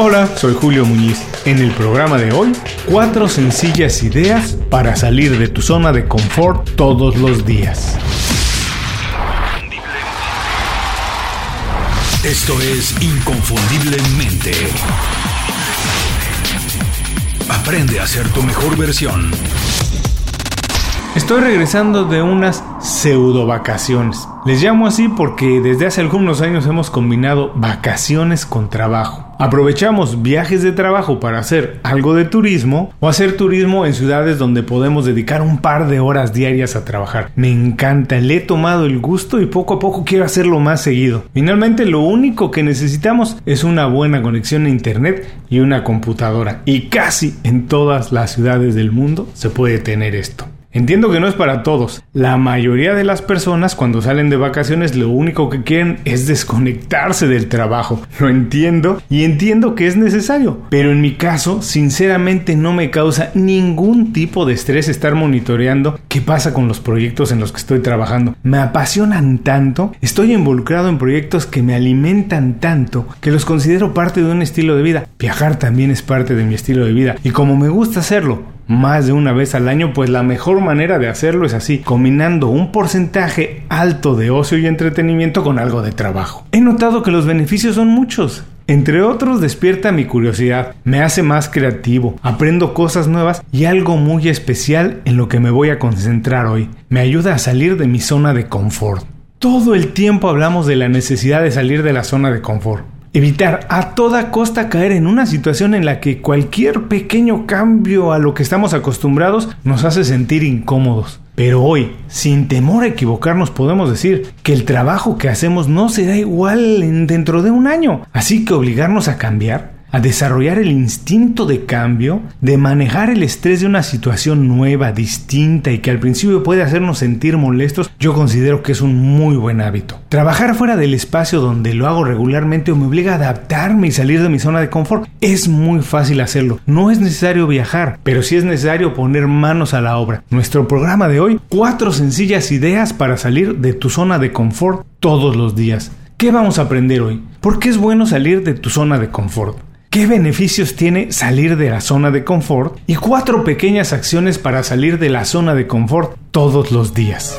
Hola, soy Julio Muñiz. En el programa de hoy, cuatro sencillas ideas para salir de tu zona de confort todos los días. Esto es Inconfundiblemente. Aprende a ser tu mejor versión. Estoy regresando de unas pseudo vacaciones. Les llamo así porque desde hace algunos años hemos combinado vacaciones con trabajo. Aprovechamos viajes de trabajo para hacer algo de turismo o hacer turismo en ciudades donde podemos dedicar un par de horas diarias a trabajar. Me encanta, le he tomado el gusto y poco a poco quiero hacerlo más seguido. Finalmente lo único que necesitamos es una buena conexión a internet y una computadora. Y casi en todas las ciudades del mundo se puede tener esto. Entiendo que no es para todos. La mayoría de las personas cuando salen de vacaciones lo único que quieren es desconectarse del trabajo. Lo entiendo y entiendo que es necesario. Pero en mi caso, sinceramente no me causa ningún tipo de estrés estar monitoreando qué pasa con los proyectos en los que estoy trabajando. Me apasionan tanto, estoy involucrado en proyectos que me alimentan tanto que los considero parte de un estilo de vida. Viajar también es parte de mi estilo de vida y como me gusta hacerlo, más de una vez al año, pues la mejor manera de hacerlo es así, combinando un porcentaje alto de ocio y entretenimiento con algo de trabajo. He notado que los beneficios son muchos. Entre otros, despierta mi curiosidad, me hace más creativo, aprendo cosas nuevas y algo muy especial en lo que me voy a concentrar hoy. Me ayuda a salir de mi zona de confort. Todo el tiempo hablamos de la necesidad de salir de la zona de confort. Evitar a toda costa caer en una situación en la que cualquier pequeño cambio a lo que estamos acostumbrados nos hace sentir incómodos. Pero hoy, sin temor a equivocarnos, podemos decir que el trabajo que hacemos no será igual dentro de un año. Así que obligarnos a cambiar a desarrollar el instinto de cambio, de manejar el estrés de una situación nueva, distinta y que al principio puede hacernos sentir molestos, yo considero que es un muy buen hábito. Trabajar fuera del espacio donde lo hago regularmente o me obliga a adaptarme y salir de mi zona de confort, es muy fácil hacerlo. No es necesario viajar, pero sí es necesario poner manos a la obra. Nuestro programa de hoy, cuatro sencillas ideas para salir de tu zona de confort todos los días. ¿Qué vamos a aprender hoy? ¿Por qué es bueno salir de tu zona de confort? ¿Qué beneficios tiene salir de la zona de confort? Y cuatro pequeñas acciones para salir de la zona de confort todos los días.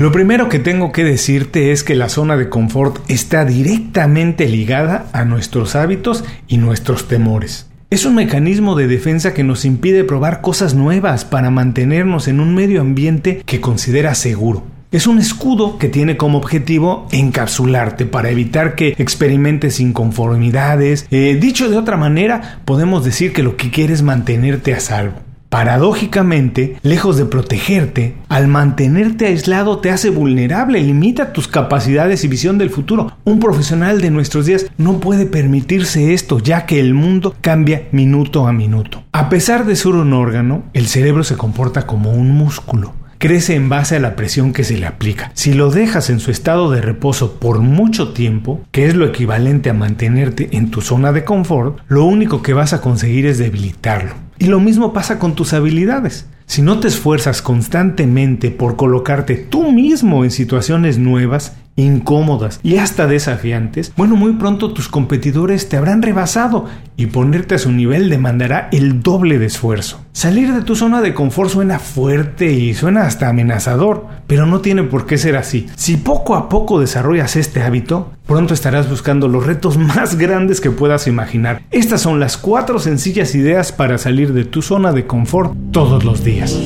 Lo primero que tengo que decirte es que la zona de confort está directamente ligada a nuestros hábitos y nuestros temores. Es un mecanismo de defensa que nos impide probar cosas nuevas para mantenernos en un medio ambiente que considera seguro. Es un escudo que tiene como objetivo encapsularte para evitar que experimentes inconformidades. Eh, dicho de otra manera, podemos decir que lo que quiere es mantenerte a salvo. Paradójicamente, lejos de protegerte, al mantenerte aislado te hace vulnerable, limita tus capacidades y visión del futuro. Un profesional de nuestros días no puede permitirse esto, ya que el mundo cambia minuto a minuto. A pesar de ser un órgano, el cerebro se comporta como un músculo crece en base a la presión que se le aplica. Si lo dejas en su estado de reposo por mucho tiempo, que es lo equivalente a mantenerte en tu zona de confort, lo único que vas a conseguir es debilitarlo. Y lo mismo pasa con tus habilidades. Si no te esfuerzas constantemente por colocarte tú mismo en situaciones nuevas, incómodas y hasta desafiantes, bueno, muy pronto tus competidores te habrán rebasado y ponerte a su nivel demandará el doble de esfuerzo. Salir de tu zona de confort suena fuerte y suena hasta amenazador, pero no tiene por qué ser así. Si poco a poco desarrollas este hábito, pronto estarás buscando los retos más grandes que puedas imaginar. Estas son las cuatro sencillas ideas para salir de tu zona de confort todos los días.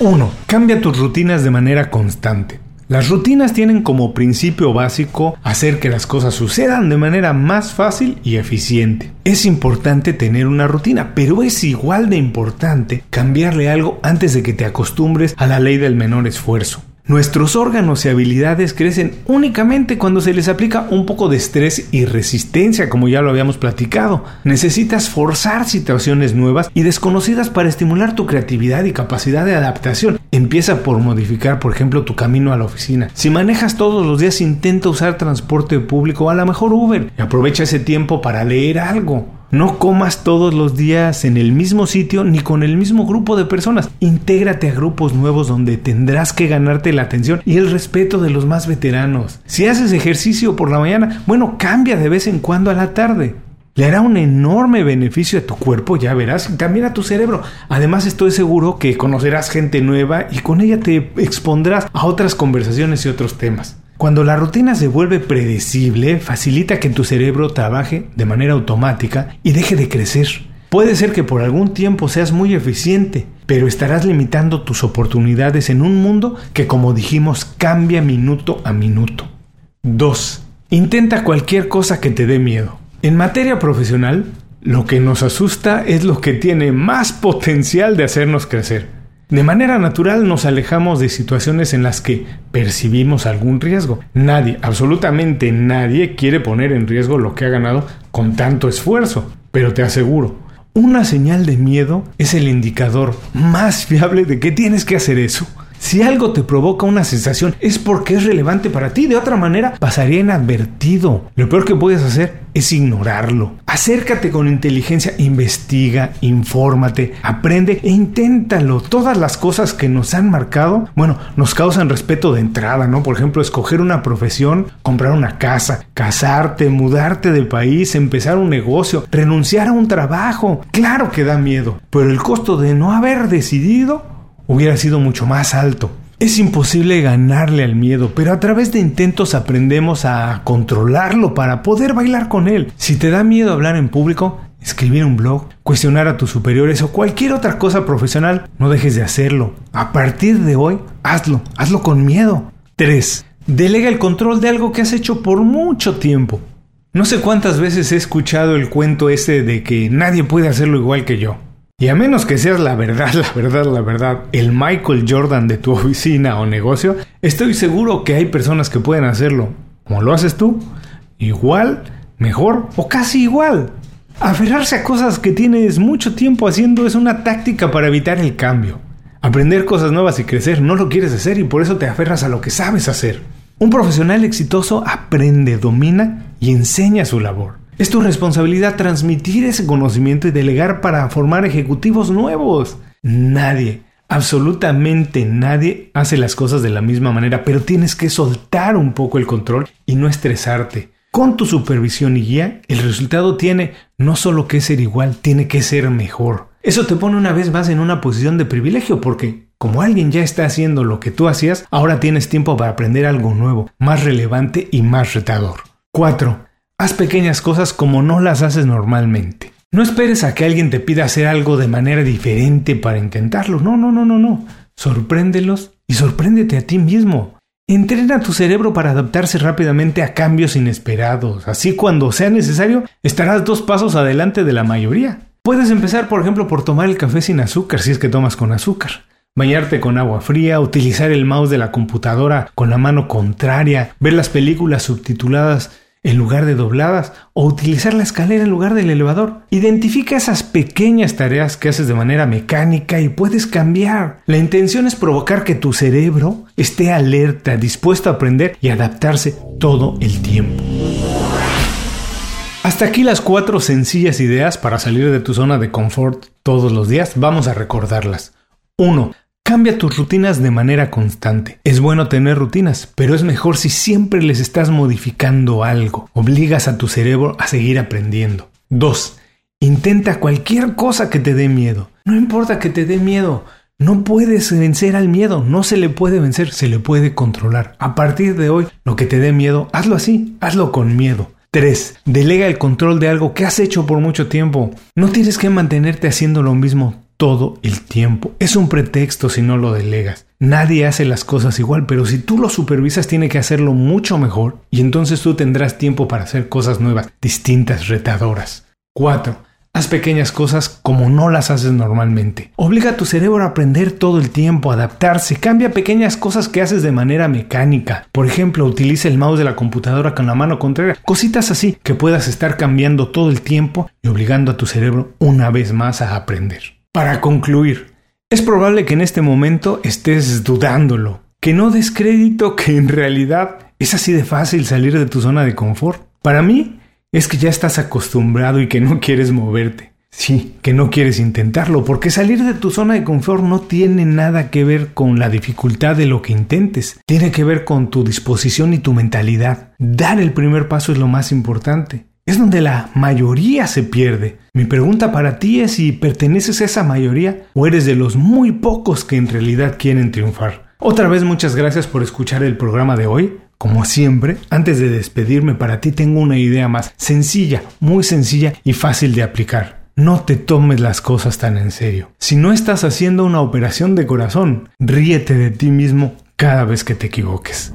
1. Cambia tus rutinas de manera constante. Las rutinas tienen como principio básico hacer que las cosas sucedan de manera más fácil y eficiente. Es importante tener una rutina, pero es igual de importante cambiarle algo antes de que te acostumbres a la ley del menor esfuerzo. Nuestros órganos y habilidades crecen únicamente cuando se les aplica un poco de estrés y resistencia, como ya lo habíamos platicado. Necesitas forzar situaciones nuevas y desconocidas para estimular tu creatividad y capacidad de adaptación. Empieza por modificar, por ejemplo, tu camino a la oficina. Si manejas todos los días, intenta usar transporte público, a lo mejor Uber, y aprovecha ese tiempo para leer algo. No comas todos los días en el mismo sitio ni con el mismo grupo de personas. Intégrate a grupos nuevos donde tendrás que ganarte la atención y el respeto de los más veteranos. Si haces ejercicio por la mañana, bueno, cambia de vez en cuando a la tarde. Le hará un enorme beneficio a tu cuerpo, ya verás, y también a tu cerebro. Además estoy seguro que conocerás gente nueva y con ella te expondrás a otras conversaciones y otros temas. Cuando la rutina se vuelve predecible, facilita que tu cerebro trabaje de manera automática y deje de crecer. Puede ser que por algún tiempo seas muy eficiente, pero estarás limitando tus oportunidades en un mundo que, como dijimos, cambia minuto a minuto. 2. Intenta cualquier cosa que te dé miedo. En materia profesional, lo que nos asusta es lo que tiene más potencial de hacernos crecer. De manera natural nos alejamos de situaciones en las que percibimos algún riesgo. Nadie, absolutamente nadie quiere poner en riesgo lo que ha ganado con tanto esfuerzo. Pero te aseguro, una señal de miedo es el indicador más fiable de que tienes que hacer eso. Si algo te provoca una sensación es porque es relevante para ti, de otra manera pasaría inadvertido. Lo peor que puedes hacer es ignorarlo. Acércate con inteligencia, investiga, infórmate, aprende e inténtalo. Todas las cosas que nos han marcado, bueno, nos causan respeto de entrada, ¿no? Por ejemplo, escoger una profesión, comprar una casa, casarte, mudarte de país, empezar un negocio, renunciar a un trabajo. Claro que da miedo, pero el costo de no haber decidido hubiera sido mucho más alto. Es imposible ganarle al miedo, pero a través de intentos aprendemos a controlarlo para poder bailar con él. Si te da miedo hablar en público, escribir un blog, cuestionar a tus superiores o cualquier otra cosa profesional, no dejes de hacerlo. A partir de hoy, hazlo, hazlo con miedo. 3. Delega el control de algo que has hecho por mucho tiempo. No sé cuántas veces he escuchado el cuento ese de que nadie puede hacerlo igual que yo. Y a menos que seas la verdad, la verdad, la verdad, el Michael Jordan de tu oficina o negocio, estoy seguro que hay personas que pueden hacerlo. como lo haces tú, igual, mejor o casi igual. Aferrarse a cosas que tienes mucho tiempo haciendo es una táctica para evitar el cambio. Aprender cosas nuevas y crecer no lo quieres hacer y por eso te aferras a lo que sabes hacer. Un profesional exitoso aprende, domina y enseña su labor. Es tu responsabilidad transmitir ese conocimiento y delegar para formar ejecutivos nuevos. Nadie, absolutamente nadie hace las cosas de la misma manera, pero tienes que soltar un poco el control y no estresarte. Con tu supervisión y guía, el resultado tiene no solo que ser igual, tiene que ser mejor. Eso te pone una vez más en una posición de privilegio porque como alguien ya está haciendo lo que tú hacías, ahora tienes tiempo para aprender algo nuevo, más relevante y más retador. 4. Haz pequeñas cosas como no las haces normalmente. No esperes a que alguien te pida hacer algo de manera diferente para intentarlo. No, no, no, no, no. Sorpréndelos y sorpréndete a ti mismo. Entrena tu cerebro para adaptarse rápidamente a cambios inesperados. Así cuando sea necesario, estarás dos pasos adelante de la mayoría. Puedes empezar, por ejemplo, por tomar el café sin azúcar, si es que tomas con azúcar. Bañarte con agua fría, utilizar el mouse de la computadora con la mano contraria, ver las películas subtituladas en lugar de dobladas o utilizar la escalera en lugar del elevador. Identifica esas pequeñas tareas que haces de manera mecánica y puedes cambiar. La intención es provocar que tu cerebro esté alerta, dispuesto a aprender y adaptarse todo el tiempo. Hasta aquí las cuatro sencillas ideas para salir de tu zona de confort todos los días. Vamos a recordarlas. 1. Cambia tus rutinas de manera constante. Es bueno tener rutinas, pero es mejor si siempre les estás modificando algo. Obligas a tu cerebro a seguir aprendiendo. 2. Intenta cualquier cosa que te dé miedo. No importa que te dé miedo. No puedes vencer al miedo, no se le puede vencer, se le puede controlar. A partir de hoy, lo que te dé miedo, hazlo así, hazlo con miedo. 3. Delega el control de algo que has hecho por mucho tiempo. No tienes que mantenerte haciendo lo mismo todo el tiempo. Es un pretexto si no lo delegas. Nadie hace las cosas igual, pero si tú lo supervisas tiene que hacerlo mucho mejor y entonces tú tendrás tiempo para hacer cosas nuevas, distintas, retadoras. 4. Haz pequeñas cosas como no las haces normalmente. Obliga a tu cerebro a aprender todo el tiempo, a adaptarse. Cambia pequeñas cosas que haces de manera mecánica. Por ejemplo, utiliza el mouse de la computadora con la mano contraria. Cositas así que puedas estar cambiando todo el tiempo y obligando a tu cerebro una vez más a aprender. Para concluir, es probable que en este momento estés dudándolo, que no des crédito que en realidad es así de fácil salir de tu zona de confort. Para mí, es que ya estás acostumbrado y que no quieres moverte. Sí, que no quieres intentarlo, porque salir de tu zona de confort no tiene nada que ver con la dificultad de lo que intentes, tiene que ver con tu disposición y tu mentalidad. Dar el primer paso es lo más importante. Es donde la mayoría se pierde. Mi pregunta para ti es si perteneces a esa mayoría o eres de los muy pocos que en realidad quieren triunfar. Otra vez muchas gracias por escuchar el programa de hoy. Como siempre, antes de despedirme para ti tengo una idea más sencilla, muy sencilla y fácil de aplicar. No te tomes las cosas tan en serio. Si no estás haciendo una operación de corazón, ríete de ti mismo cada vez que te equivoques.